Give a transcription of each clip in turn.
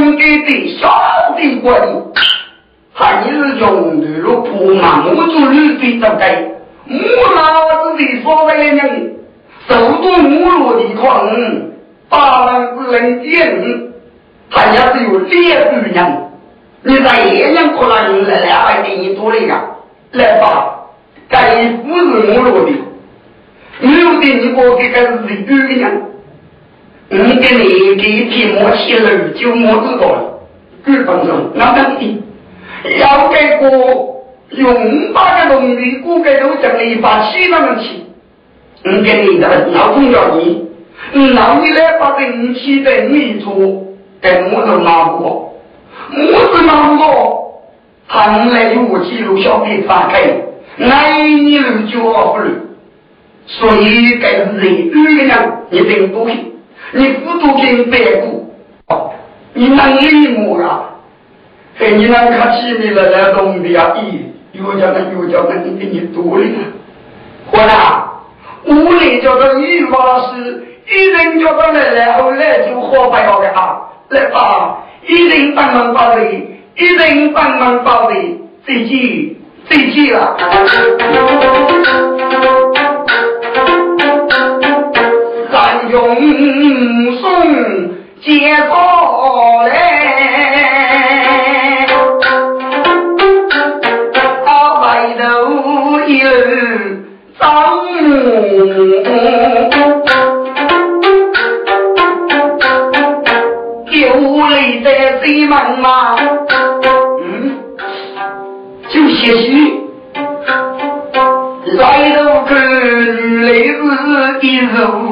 应该的小的过的，还是用的了不嘛？我做女的都该，我老子的所谓的人，受到母落的狂，八万不能见，还要是有烈女人，你在夜间过来人来两百给你多了呀，来吧，该不是母落的，没有的你我给该是女的人。你跟你给一匹磨起了就磨知道了，日本人那么的，要给个用八个农民估计都挣了一把七万元钱，你跟你的老重要你，那你来把人气在你做，给我都拿过，我是拿过，他们来有我记录小弟发开，那你就就不了，所以该是人女人，你听不听？你不读经白骨，你能理我呀？哎，你能看起你了来懂的呀？咦，又叫他又叫他，你给你读了。伙啦，屋里叫做女法师，一人叫他来来，后来就活不了的啊！来吧，一人帮忙保卫，一人帮忙保卫，自己自己了。用送接过来，他外头有张母，就来在最忙嘛，嗯，就些许，来头个女来是一如。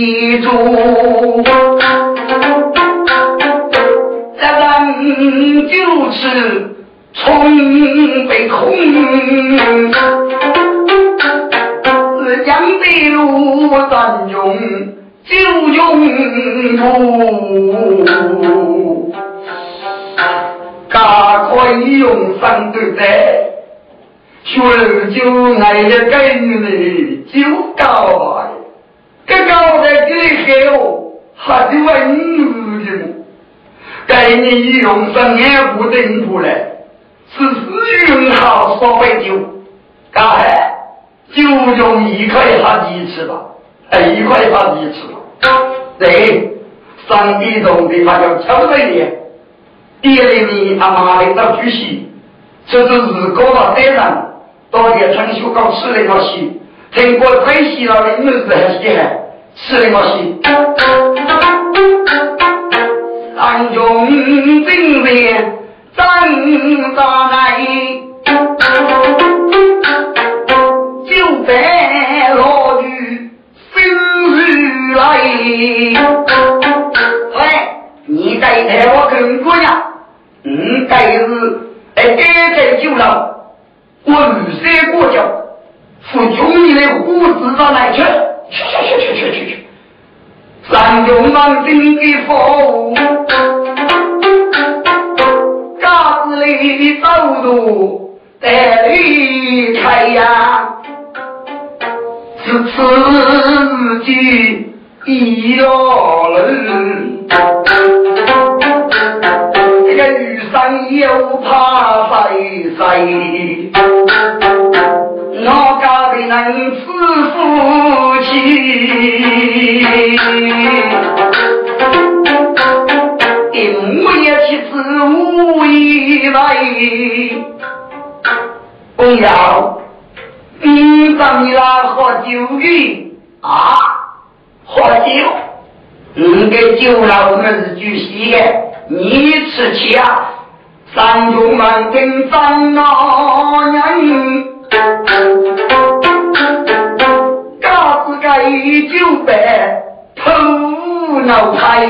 在西中，这人就是从北空，是江北路专用就用途，赶快用上对待，学就爱一个女的就高。这高在这后，还是文武的么？该你用上眼不登出来，是私运好烧白酒，干海就用一块好几次吧，哎，一块好几次。对，上帝中的他叫敲门的，第二年他妈的到主席，这就是搞到山上，到点春秋搞吃那个戏，听过太戏了的，你们是很厉害。是我心，暗中正面张大来，就在落雨生日来。喂，你该带我跟姑娘？嗯，该是哎，该在酒楼，我绿色过桥，扶穷你的胡子上来去。去去去去去去去！三用满心的风，家子里走路得离开呀，是自己一个人。这个雨伞又怕谁谁？我家的人是夫妻，一母一妻子无一位。公要，你找你来喝酒的啊？喝酒？你给酒了我们是酒席的，你吃起啊？三兄们跟张老人。嘎子个酒杯头脑开，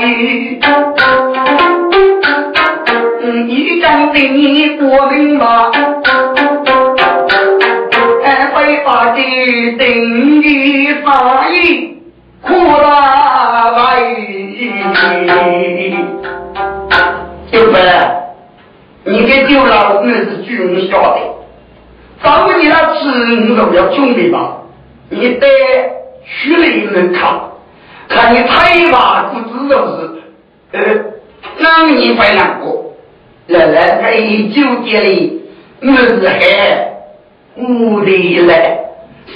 一张对你过明白，哎，非法的定义法义苦了喂，酒杯，你的酒老子是军校的。找你那吃肉要准备吧，你得去里面看，看你太把不知道是，呃，那你会难过。来来，在酒店里，我是海，无敌来，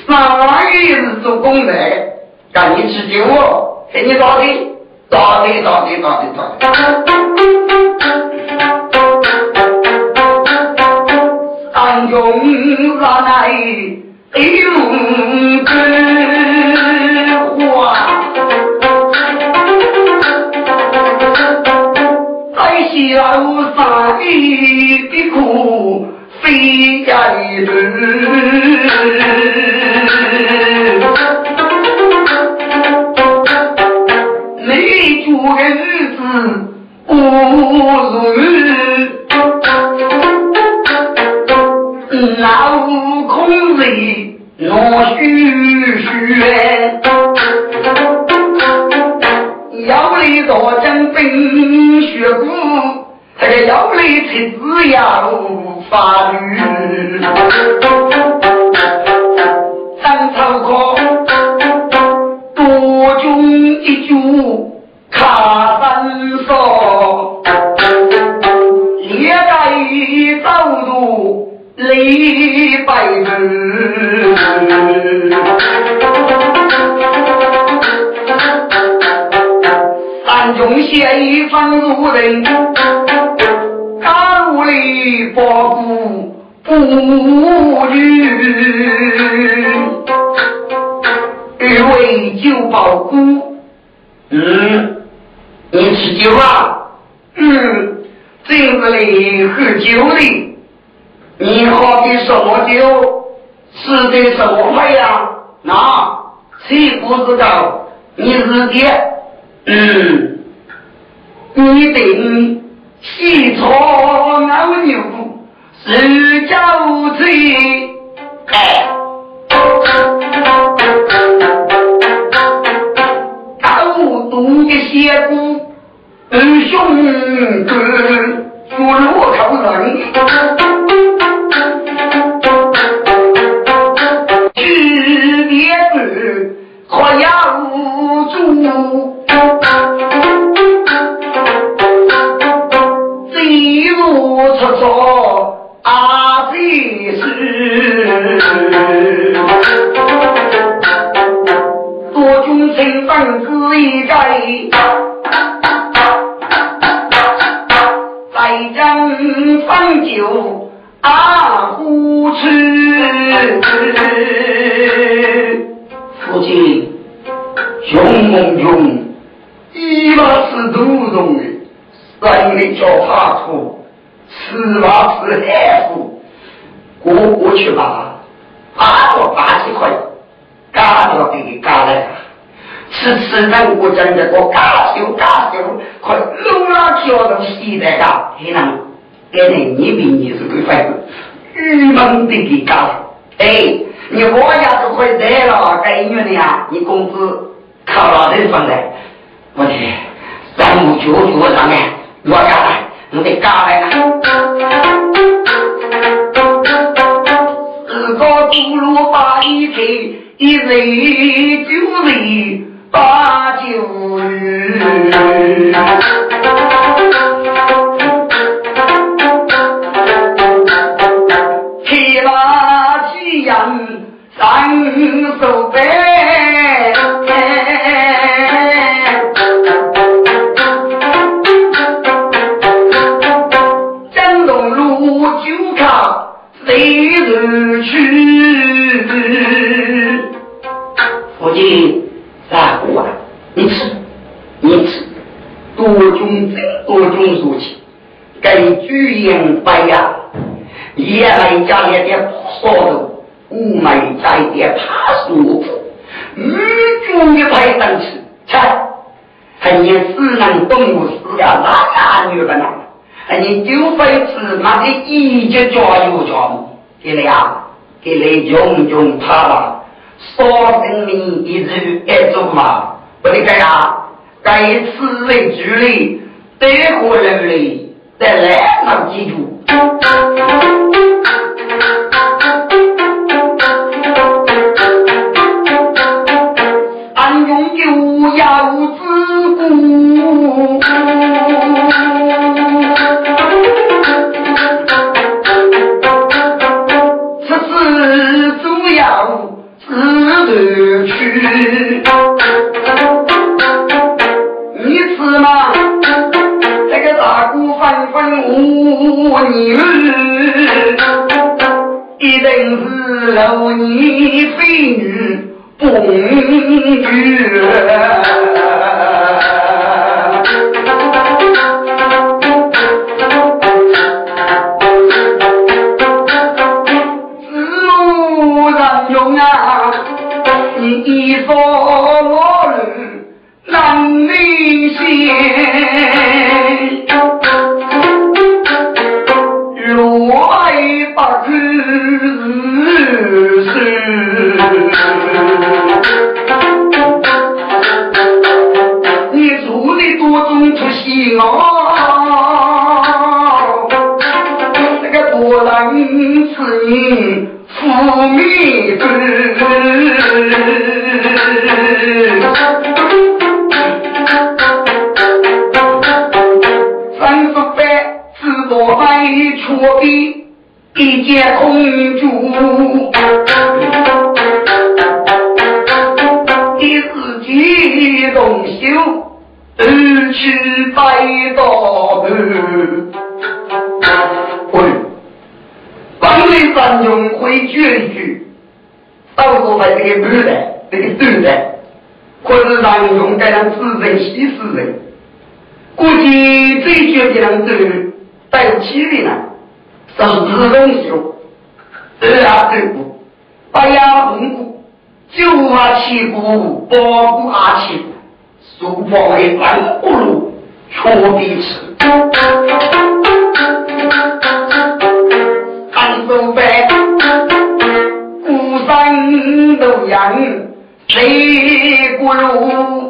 三月是做工来，赶紧吃酒哦，给你打的，打的，打的，打的，打的谁不知道？你是的，嗯，你定西草熬牛是酒醉，哎，高度的仙姑，嗯，兄弟，说罗口人。在，在将方酒啊，呼吃，父亲。雄猛雄，一马是土中的，三个脚踏出，四马是海虎，过过去吧，八个八十块，嘎着给你嘎次次等我讲一个搞笑搞笑，快弄啊叫侬西在噶，嘿能给你一以你是个废物？郁闷的个家，哎，你我家都快得了，该月呀，你工资靠哪点算的？我的，三五九九上面落下来？我的家来了。二哥不如把一给一人丢人。把酒余的一家家有家母，给你啊，给你用用他吧。说生命一直一直嘛，不你该啊，该此为主力，德国人类在来能记住。你，一定是如你非女不女。这些人都带气病呢！手执东西，二啊对五，八呀蒙古，九啊七股，八股啊七，数破为，真不如，缺彼此。杭州白，孤山洛阳，谁不如？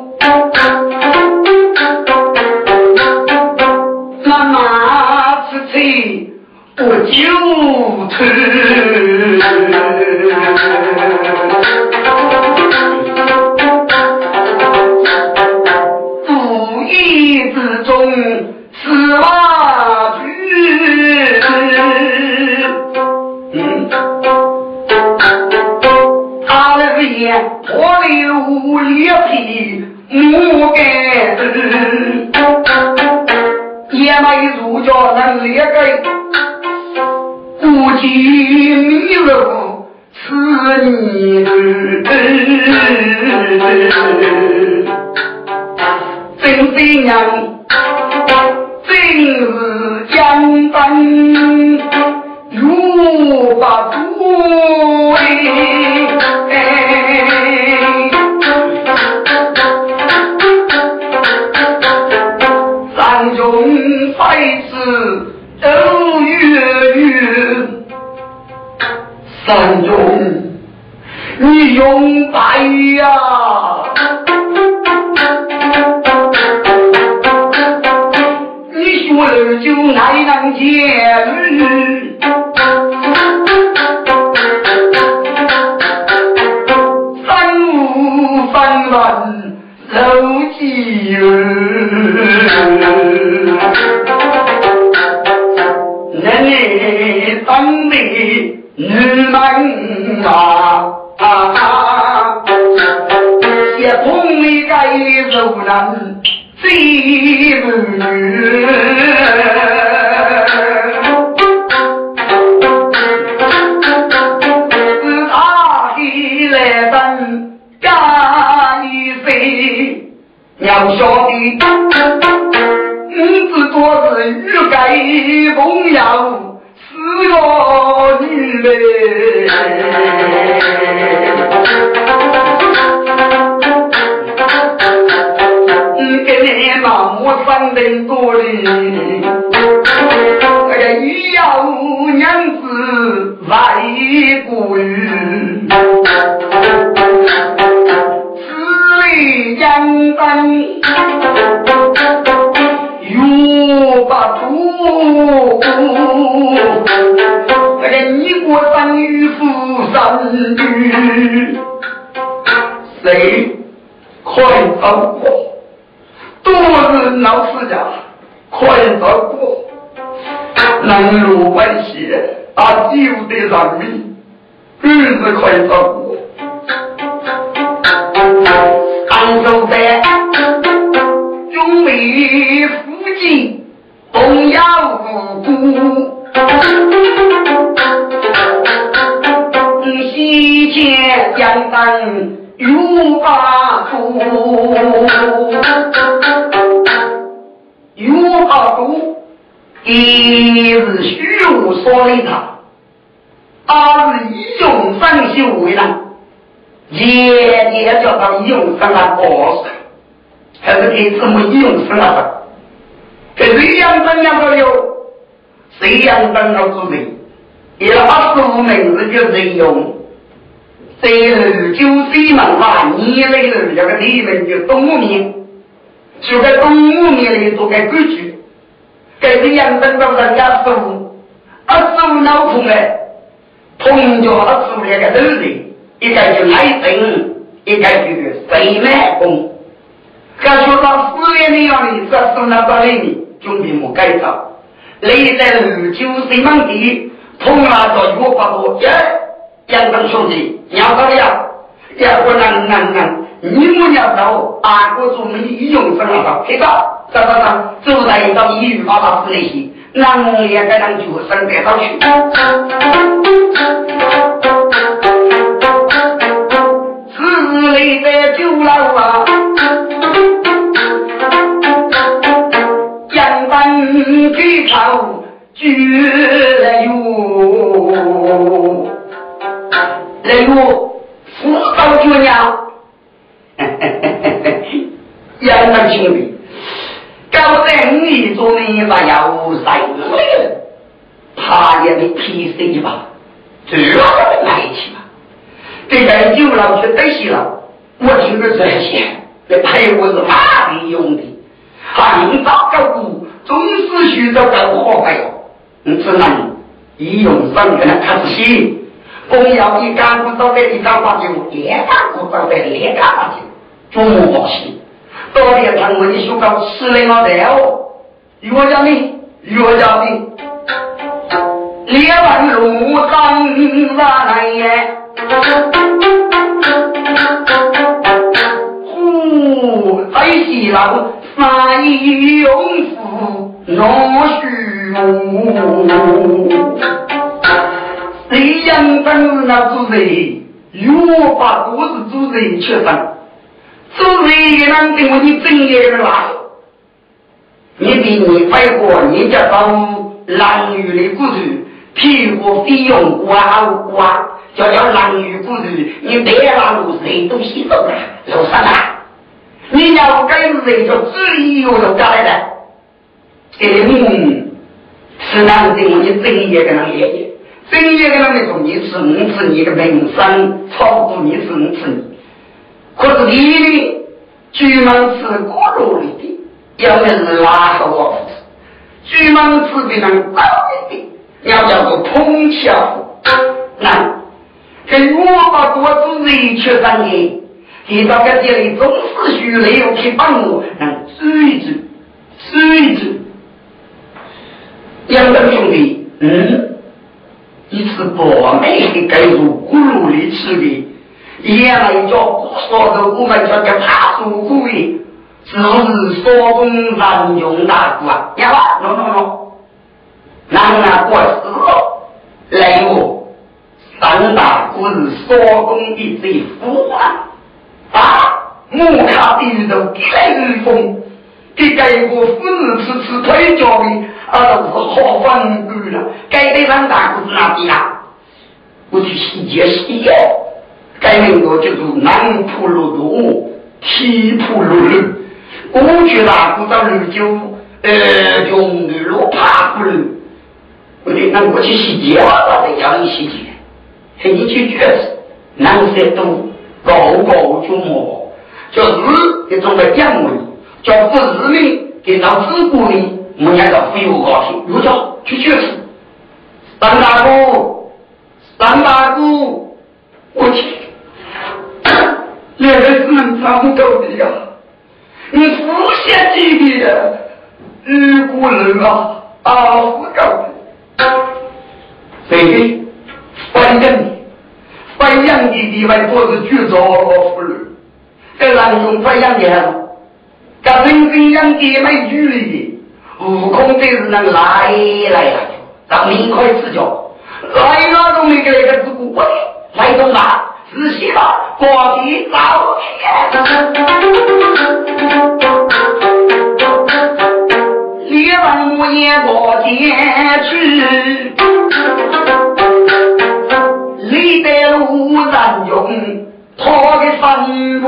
就他，无意之中死亡去。他那个爷破了五匹，莫，也没如家能裂开。不及你如此你的真是娘，真是江山如把孤。三中你用白呀。你说了就来当天五分文六七月难。飞舞，是他的来生加一岁，要晓得，五子多是欲盖朋友，四个女三多哩，那个一要娘子来过雨，此类养灯又不多，那个你过生与夫生女，谁快走过？多是老世家，快照顾，能入关系，啊，救得人民，日子快照顾。杭州在中美附近，东亚无辜，西迁江南。有八度，有八度，一是虚无所立他，二是以用生修为人，夜夜叫他用生来过生，还是给怎么用生来的？给谁养生养得了？谁养生了之人？一二十五名字就人用。在二九岁门话，你来了这个里面就动物面，就在动物面里做个规矩，给这样等到人？家十五，二十五脑孔嘞，同叫二十五那个头人，一个就来生，一个就谁卖工。感觉到四月那样的，这送到这里面，准备么改造，你在二九岁门地，同那个月不多，耶。杨刚兄弟，你要怎么样？要不能能能，你们要走，阿哥做没医用生了，去到，走走走，走在到医院把他死那些，能也该能就生得到去。此类的酒楼啊，杨刚给头绝了哟。例如辅导姑娘，杨大兄弟，搞得你做你把要晒累了，他也没提升一把，这要来气嘛？这个酒楼去得戏了，我听着这些，这陪我是哪里用的？很早搞过，总是需要搞好费哟，你只能一用上跟他开始写。公要一干部招待一干八九，连干部招待连干八九，中午好戏。到点他们你说搞吃力了的哦，我叫你，我叫你，列完路上来耶，呼，在西楼三一用夫若许。谁养当那主人，又把都是主人吃饭，主人也能给我你正业的来。你比你外国人家当男女的故事，屁股费用刮刮，叫叫男女故事，你带拉路谁都洗走了，路上啊，你要跟人就自由人家来的，嗯，是男的我你正业的那爷正业的那么说，你是五次你的名声超过你是五次你，可是你的居民是过路里的，要么是拉和我专门指别人高一点，要叫做碰巧。那跟我把多子人去上的，提到个这里总是需要去帮我，能追一追，追一追。两个兄弟，嗯，一次把美的盖入咕噜里去的，原来叫说的我们叫个怕疏忽的。只是说中人用大鼓啊，呀吧，no no no，难啊过世来我三大鼓是说中一最富啊，啊，木卡地狱都开日风，给盖过富士吃吃腿脚的，啊都是好风骨了，盖的三大鼓是哪里啊？我去细节细要，盖那个叫做南浦路东，西浦路路。我去大鼓到绿洲，呃，用绿路爬过来。我得那我去洗脚，我得叫你洗脚。嘿，你去觉子，南山东高高就毛，叫日一种的讲位，叫不日民给到自古呢，我们叫非我高兴，又叫去觉子。三大姑，三大姑，我去，原来是能长高的呀。你不嫌弃的日古人啊，啊，不搞的，谁的？翻扬的，翻扬的地方都是巨造妇女，跟人用翻扬的，跟人分养的没距离的，悟空这是能来来呀，当明快吃脚，来那种那个那个子过来动吧。仔细吧，过地早天，李文武也过天去，李德路人用他的生路，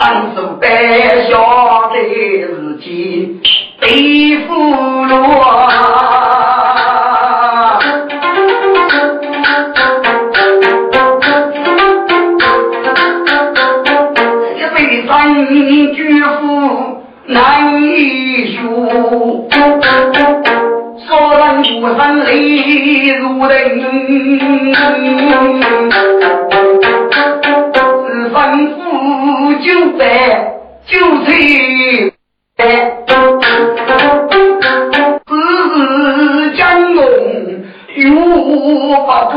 三手白下的日记，背负落。难以说，说人不生泪如灯，是吩咐就办就成，只是江龙有法度。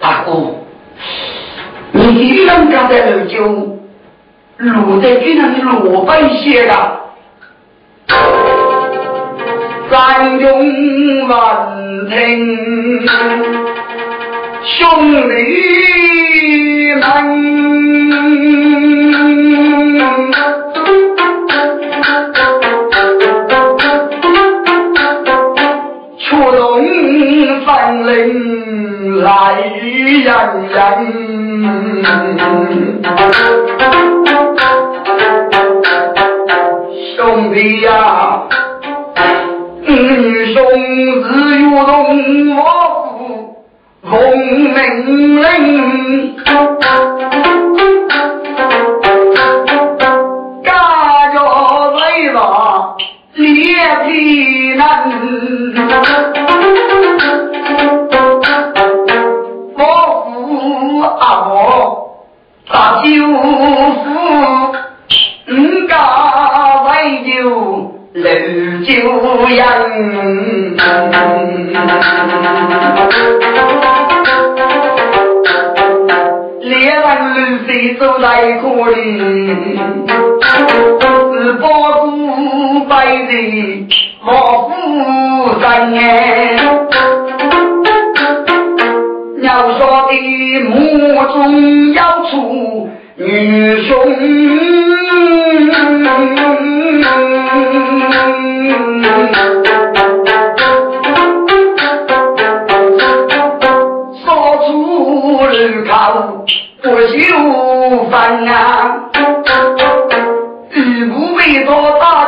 大哥，你两家的二舅落在给人落败些的，三中万听兄弟们。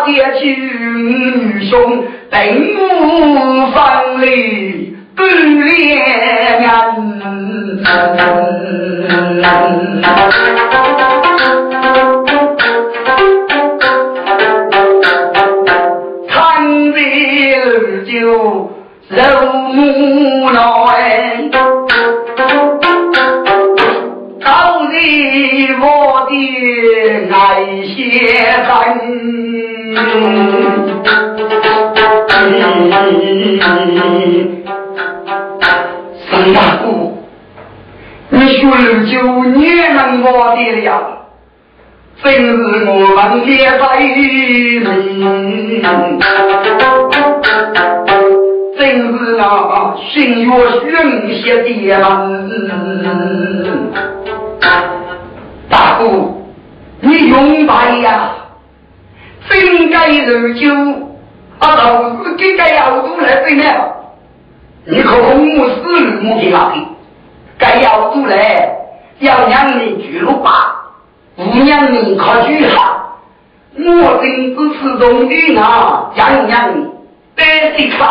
他大姐去，兄并无分离不两看着就肉木来。我的爱先生，三大姑，你学了就也能我的了，真是我们也在命，真是那心若玄邪的门。大哥，你勇白呀！真该如酒，啊，老子给该要都来分了。你可红木死路木给哪里？该要都来，要让你去了吧？不让你可去哈？我真支持中的啊，让让你得的看，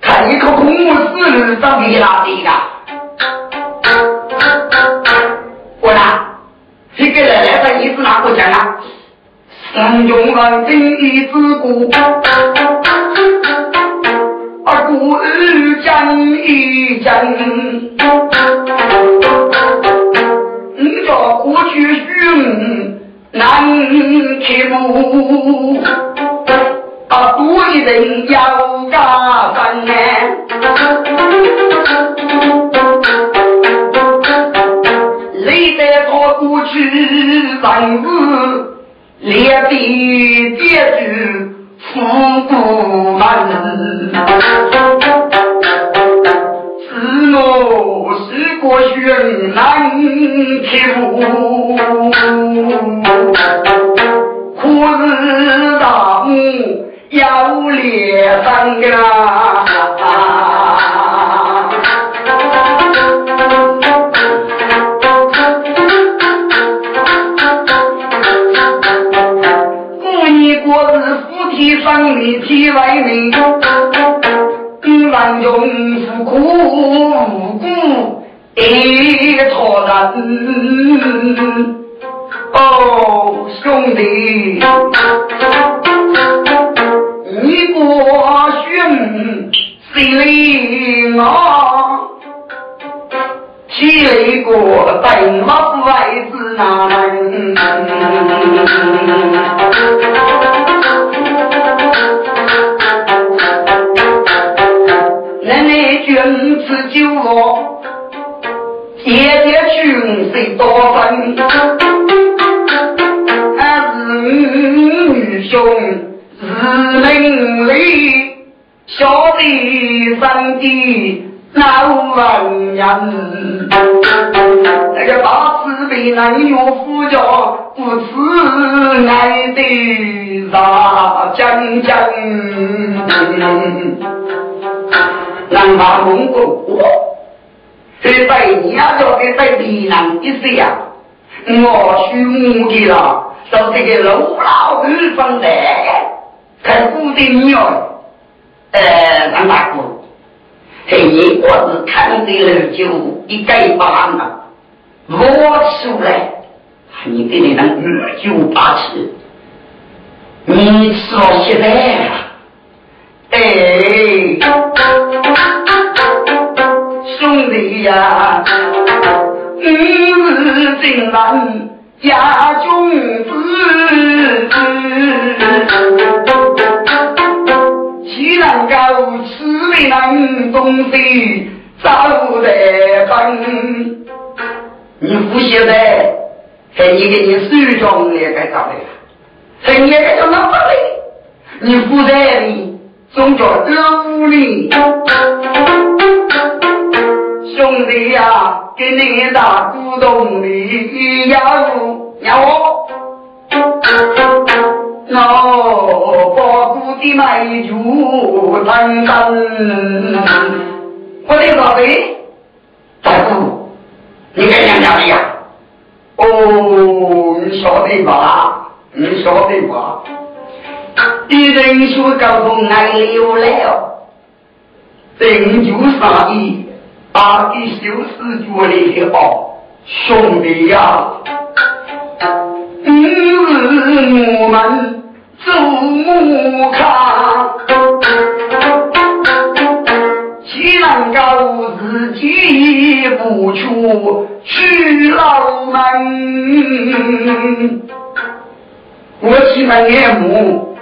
看你可红木死路长给哪里呀？我呢？这个奶奶的意思哪个讲啊？三中人正义之故，而故而讲一讲。你叫过去寻难去路，啊，多一人要加分呢。过去人子列地叠居富不门，是我是过悬难求，可是大母要列三个。生理体外名，万用苦苦无辜的错人。哦，兄弟，你过寻心里我，起来过等我外子难。君子酒乐，姐姐群谁多分？俺是女兄，是邻里，小弟三弟老文人。那个大慈悲能有夫家，不慈爱的大将将。南把蒙古，这在你家的在地南一些呀，我兄弟了，到这个老老地方来，看古的女儿，呃，南大哥，嘿，我是看的了就一概不喊了，我出来，你这里能二九八七，你说现在。哎，兄弟呀，你是真难家君子，岂能够吃为人东西走得分？你不晓得，是你给你手中也该找的，是你给叫那不嘞？你不在你。总叫老李，兄弟呀，给你打鼓动你要不要？那把鼓的买就等等。我的宝贝，大你给娘家的呀？哦，你晓得吧？你晓得吧？一人说高中爱流了，定就上意，阿弟修饰觉得好，兄弟呀，日我们走木炕，岂能够自己不出去老门？我起码眼目，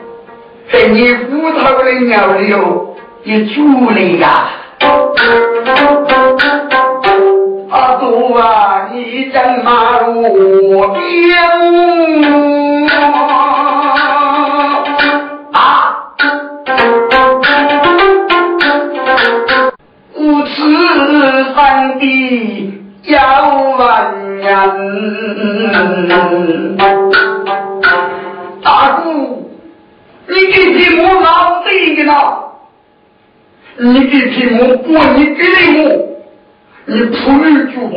在你骨头的尿流也出来呀！阿杜啊，你正马路边啊，无耻三弟要万人。大姑，你给皮毛哪对的呢？你给皮毛过你给的我，你普女珠宝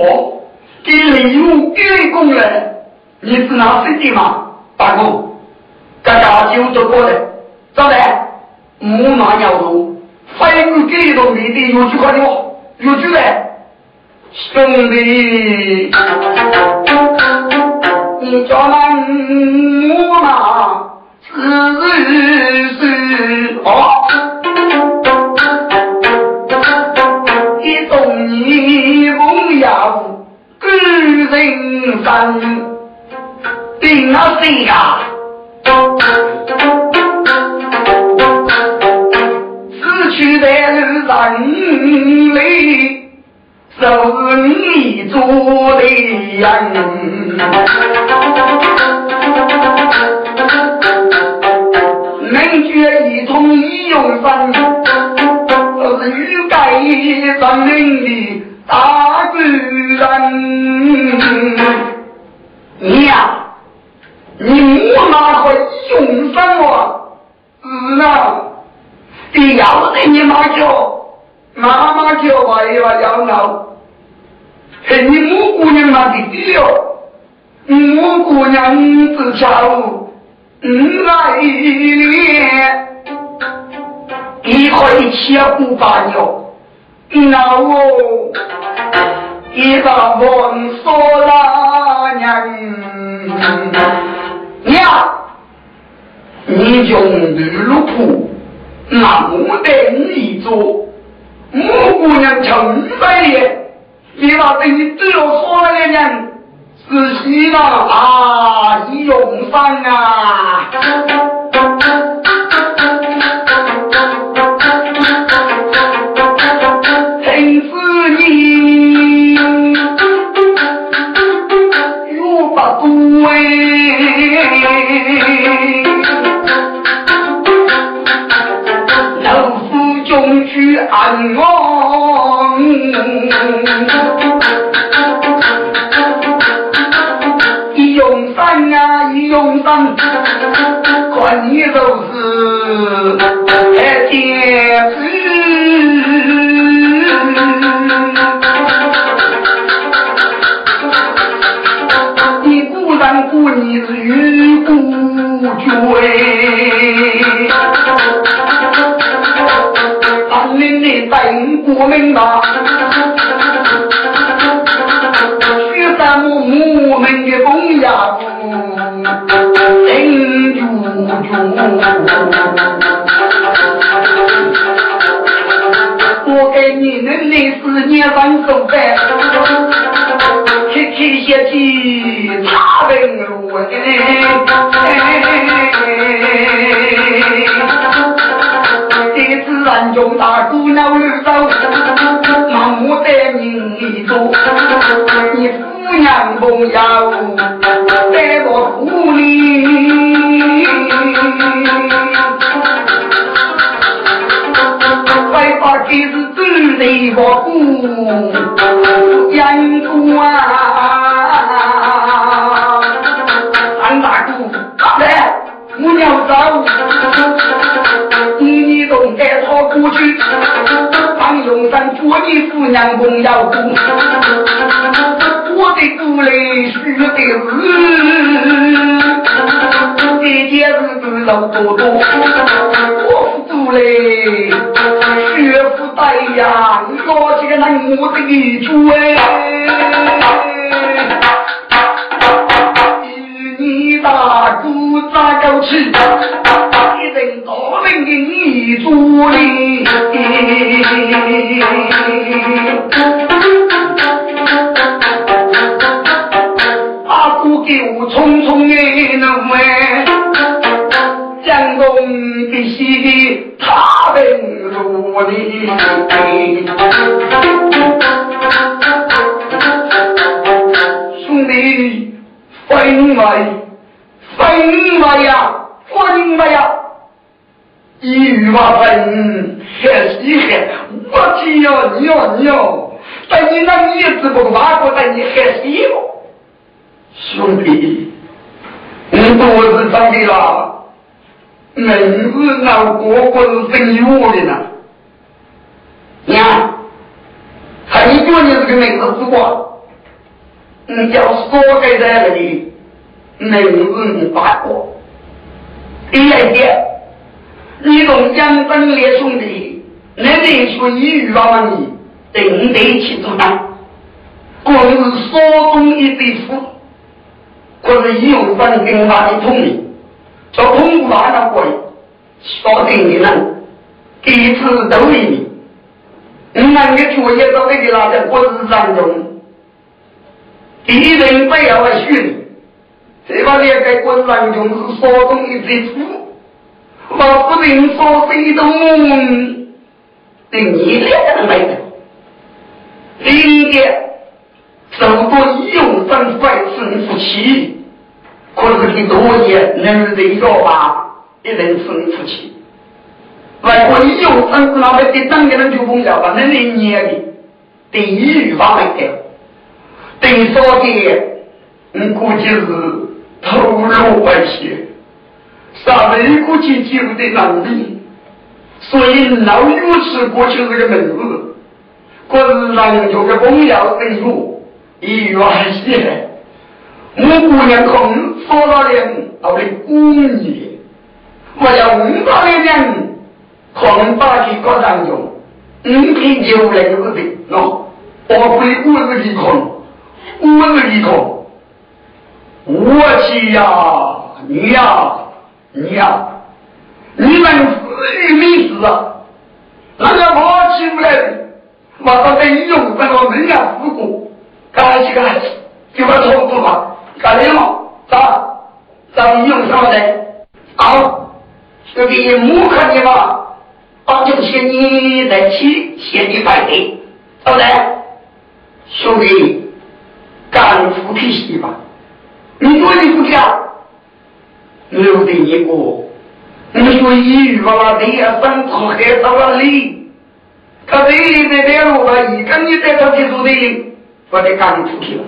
给礼物给工人，你是拿谁的嘛？大哥，大家就走过来，咋的？木马要路，非你给到你的有句话的话，有句嘞，兄弟。你叫那我嘛是是哦，人生，定了谁呀？死去的人里。是你做的人，能觉一通一用三，都是欲盖三明的大贵人。你莫拿回用什么？是呢，你要得你妈叫，妈妈叫吧，也要闹。是你母姑娘那的弟哟，母姑娘子巧，嗯来咧，一回切不把牛，那我一个问说了娘，娘，你用绿路铺，那我得你做，母姑娘成百年。你把对你对我说那个人是谁嘛？啊，你用上啊！去安稳。一用三啊，一用三，看你都是太天子。年的等国民党。我们的公鸭真住住，我给你们的思念分手饭，去去些去茶本路这自然中大姑娘绿手，那么的你做，你。娘朋友在我府里，快把这事走在我府眼中啊！三大姑，来，我要走，过去，放永山做你姑娘朋友。我的姑来许的是，老多多，我不嘞，学不带呀，我这个能我的主哎。你大哥咋过去？一人大领你助力。阿哥给我匆匆的能为，江东的西他等如你。兄弟，分外，分外呀，分外呀！一语话分，还稀罕，我天呀，你呀你呀，在你那一直不挖过，在你还稀吗？兄弟，你多是长的了，名字那个个是姓岳的呢。你看，还你觉你这个名字是过？你叫说给在那里，名字你发过。第二点，你同江真烈兄弟，那里说一语话你定得起做当，光是说中一对夫。可是有分跟他的同意，就通过那会，确定你能第一次都为你，你那个作业都给你拿在国字当中，敌人不要来训，这把列在国字当中是所中一最初，我不能说谁都对你两个人没的，第一点。受过有生百生夫妻，可是你多年能人要吧，一人生夫妻。外国有生那么的当年人就不要吧，那你年的第一语法来的，第三点，你估计是投入外些，啥人估计就的能力，所以老有是过去这个名字，可是人有个重要的有。一元钱，我姑娘空说了人，我的姑爷，我要五百人空把几个当中，五天九两个的，喏，我会五十几空，五十几空，我去呀，你呀，你呀，你们死没死啊？那个我起不来的，我在这一用，那个人家死过。干起干起，就把头不嘛，干什么？咋？咋用什么的？好，兄弟，木看你嘛，把这些你来起，先你摆对，对不对？兄弟，干夫脾气吧，你说你不讲，留得一个，你说一语话对呀，三次还到了里，他这里在两路吧，一跟你在他提出的。我得赶出去了。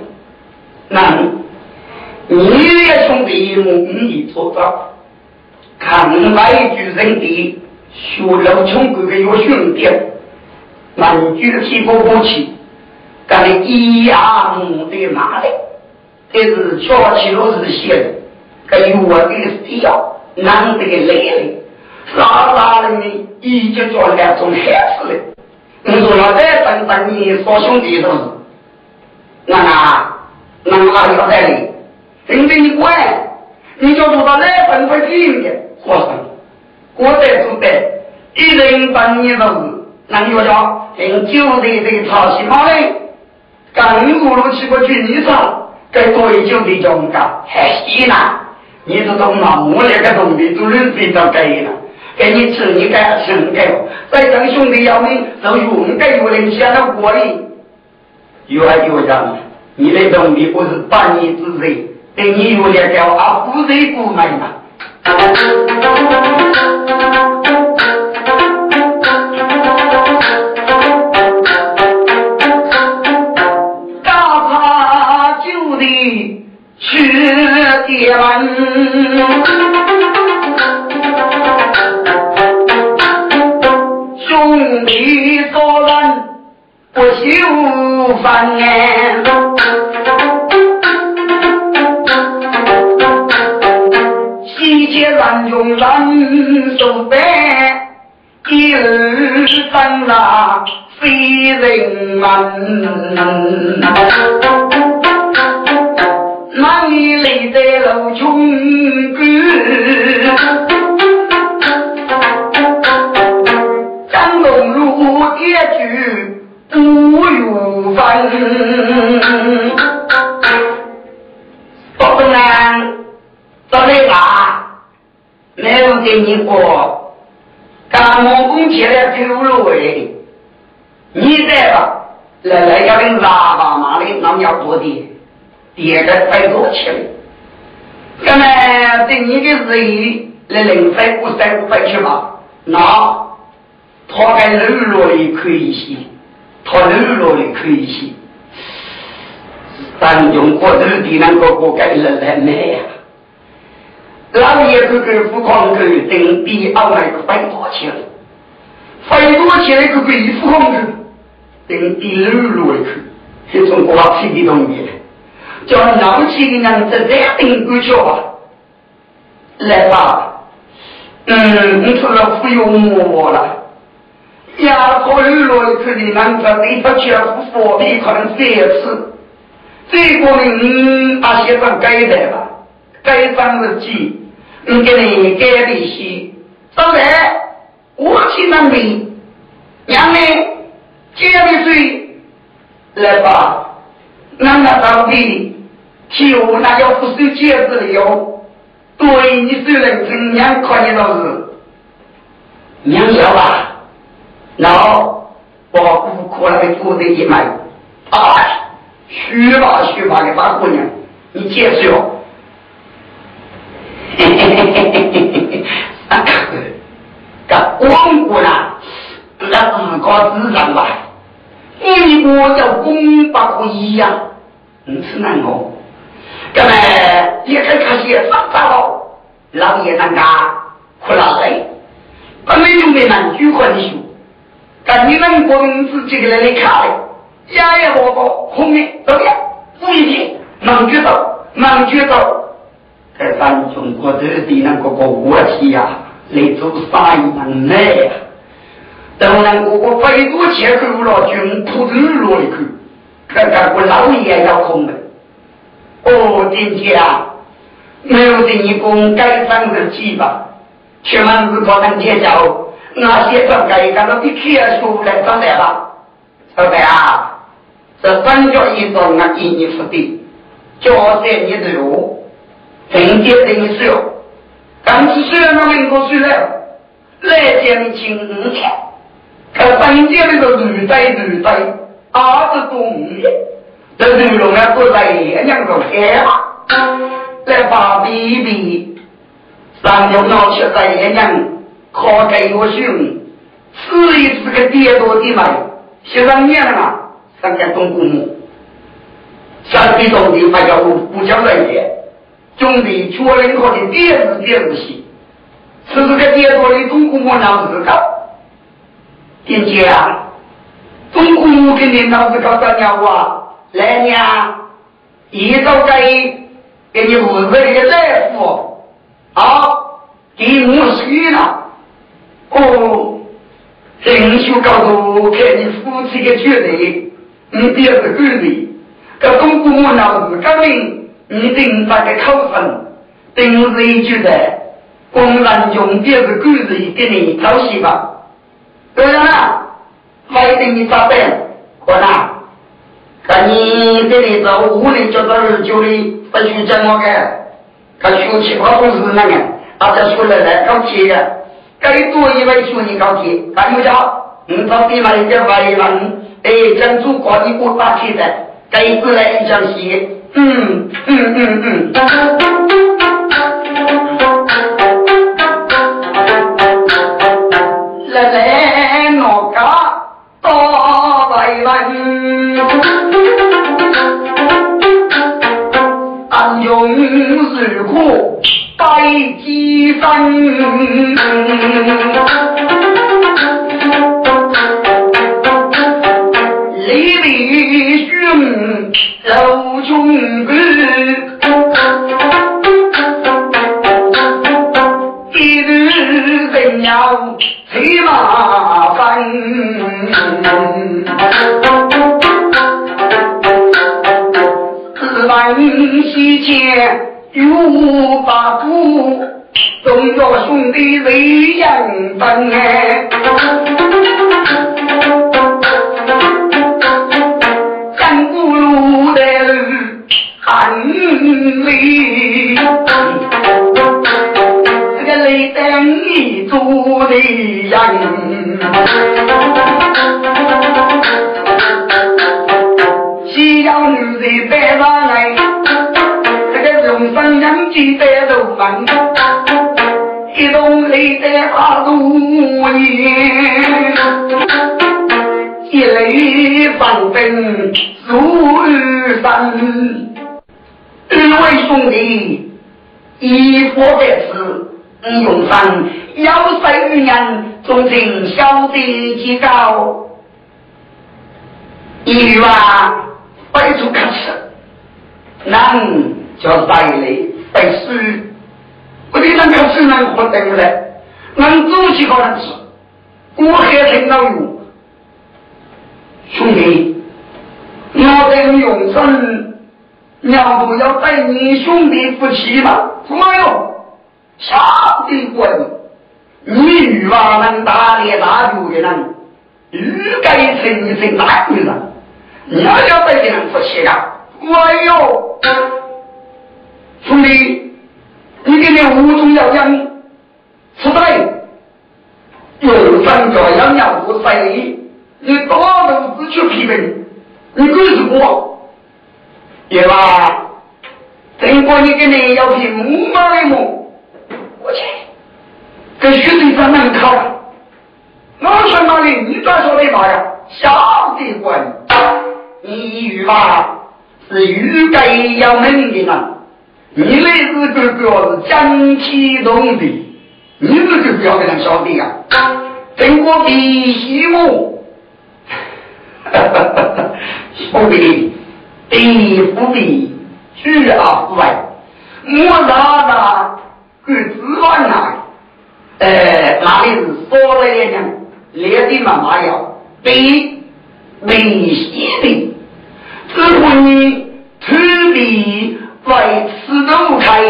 那你也兄弟母你做到，看外居人的学老穷哥哥有兄弟，满举起不不起，干的一样的骂的，这是悄起落是写的，跟有我的需要，难得个累的，傻傻的呢，一直做两种孩子的。你说我再等等你说兄弟都是。那那那哪里要带你？真正你管，你就做到那份会听的，活生。我在做的，一人半年的事，那你说叫用酒的这操心嘛嘞？刚入路去过军旅场，该对酒的讲讲还稀难。你是懂吗？我那个东西都认识到该了，给你吃你该吃你该，再等兄弟要命，都用该有人先到锅里。有还有讲，你的兄弟不是半年之贼，对你有点叫啊，不是不买嘛。去结完，兄弟说人不休。翻眼，西街乱军穷人受悲，一日生了非人们。哪里来的老穷鬼？张龙路一句不有分。不东安，找你吧，没有给你过。刚我工起来走路喂，你在吧？来来要跟喇叭嘛的，那么要多的。第二个再多钱，那么对你的日来零三五三五百去吧，那他该日落的可以些，他日落的可以些，但用过头的那个个该来来买呀，老爷哥哥不光够，等比二那个百多钱，百多钱那个贵不光够，等比柔弱的去，这种瓜皮的东西。叫老气的人在这顶过去吧，来吧，嗯，你除了忽悠我了，呀，可以了，这里男子你不去不佛的可能这一次，这个呢，你把写上改的吧，改上日记，你给你改的些，当然我去那里，娘呢，接的水，来吧，那个当地。就那要不收戒指的哟，对你虽然怎样看你倒是娘小吧，那把顾客那个做的一买，啊，虚吧虚吧的大姑娘，你接受？嘿嘿嘿嘿嘿嘿嘿，啊，这光顾呢，那自个自然吧，你我叫公八不一样，你是哪个？那么一开开始发发了，老爷当家苦了嘞，本来就没满句话的说，但你们公自己来来看嘞，家也活过，后面怎么样？不一定，能觉到，能觉到。在咱中国这地那个个问题呀，来做生意能耐呀。当然，我我非多钱够了，军普头落一口，看看我老爷要空的。哦，今天啊，没有给你公改上日记吧？全门是可能介绍，那些专家一看到一天书来上来吧？老板啊，这三角一种啊，给你付的，交在你的路，人家等你收，但是虽然那民国虽然来见你请五千，可人家那个绿带绿带二十多年。这牛龙啊，坐在爷娘个开在发比比，三牛闹起在爷娘靠给我兄，吃一次个跌多的嘛，十三年了，三个东姑母，三个东的还叫不不叫人爷，兄弟确认他的跌是跌是西，吃这个跌多的东姑母老子搞，听见啊？东姑母跟你老子搞啥鸟啊？来娘，一早该给你屋子里的大夫啊，给我洗了。哦，人就告诉我看你夫妻的决定，你别是狗人。这公公我老子革命，你定那个口分，定是一句的，公然用别是狗人给你找媳妇。对了，还得你咋办？我呢？看你这里走五里叫到二九里，不许讲我个，他学七八都是那个，大家说来来高铁的，该多一位学你高铁，还有叫，你到地方一点外人，哎，讲祖国一个大铁的，该过来一讲戏，嗯嗯嗯嗯。独孤鸡之分，李弟兄走中军，一日怎要千马分？十万西川。有八股，中国兄弟为人分哎。干不如的寒里，这个雷灯一做的人。记得肉饭，一动泪在花如烟，一泪放灯如雨山。二位兄弟，一佛在此，你用上要塞于人，纵情小弟几高，一句话。摆出可耻，人叫带来背书，我的那个只能活得来，能做几个人吃，我还听到有兄弟，我等永生，要不要带你兄弟夫妻吗？什么哟？下地滚！你女娃能打猎打鱼的人，欲该成一成大女人。你要要带人夫妻啊！哎呦，兄弟，你给你五种要养，出来，有三脚养养不塞，你大肚子去批评，你鬼是我，对吧？如果你给你要批木马的木，我去，跟学生在门口，我说哪里？你咋说的嘛呀？小的官。你与嘛是欲盖要门的呢，你那是个个是江天动地，你是个不要给人晓得呀？等我比西我，兄弟，地不比，去而不外，我哪哪个指望啊？呃，哪里是说了一样，练的妈妈要比没西的。只乎你土地为此都开，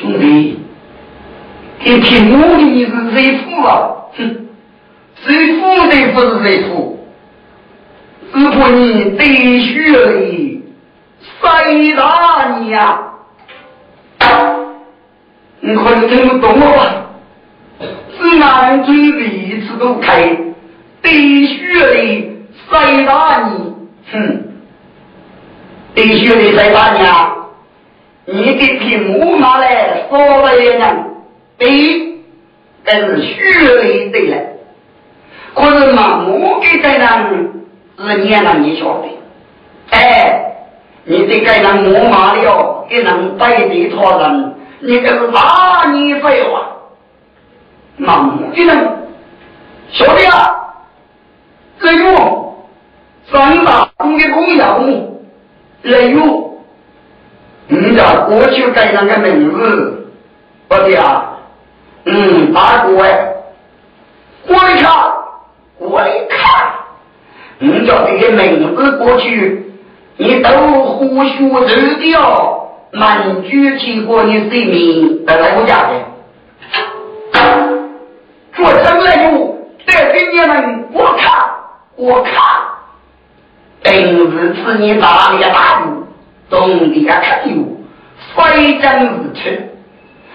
兄弟，你听我的意思谁富啊？哼，谁富的不是谁富？如果你得学里塞大你呀！你可能听不懂我吧？只南土地此都开，得学里塞大你。哼，必须得在大家，你的屏幕拿来说了一样，对，但是血泪对了。可是嘛，我给在那是你让你晓得，哎，你这个人我骂了，给人摆地托人，你这是哪你废话？忙的人，晓得啊？这个。三大公的公要务，例如，你家过去改那个名字，不对啊？嗯，大哥哎，我的卡，我的，你叫这些名字过去，你都胡说日掉，满举起过你生命在来我家的，做成了有，带给你们，我看，我卡。平日此年大力大路，懂得个可有，非真如此。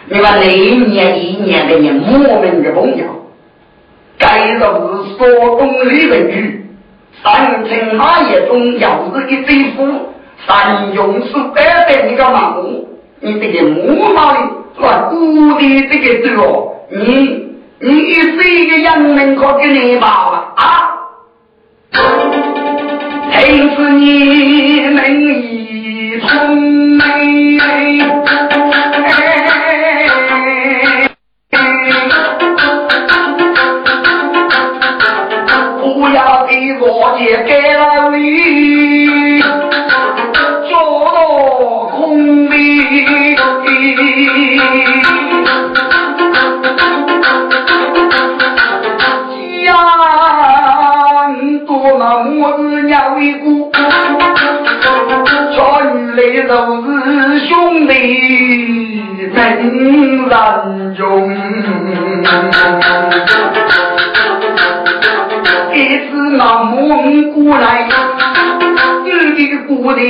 你说那一年一年的人莫名的朋友，该都是说东李文宇，三层马业中要是一对夫，三用是白白你个忙，你这个木马的乱古的这个字哦，你你是一个杨门可给你报了啊？听是你们一同美，也给了你，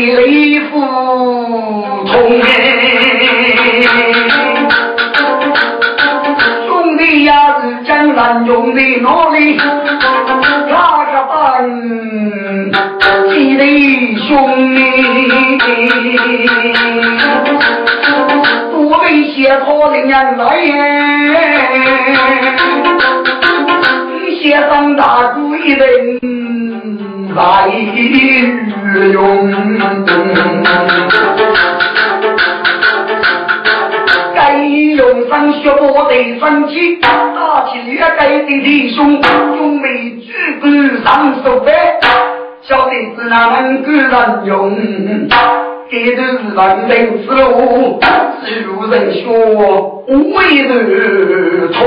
雷府通兄弟呀是江南用的哪里？哪个班？几弟兄弟，多为写错的人来写上大主一人来用，该用上学我得生气，打起劣该的弟兄，用没举棍上手背，小弟子哪能够人用？这都是人生之路，只路人学，为人通。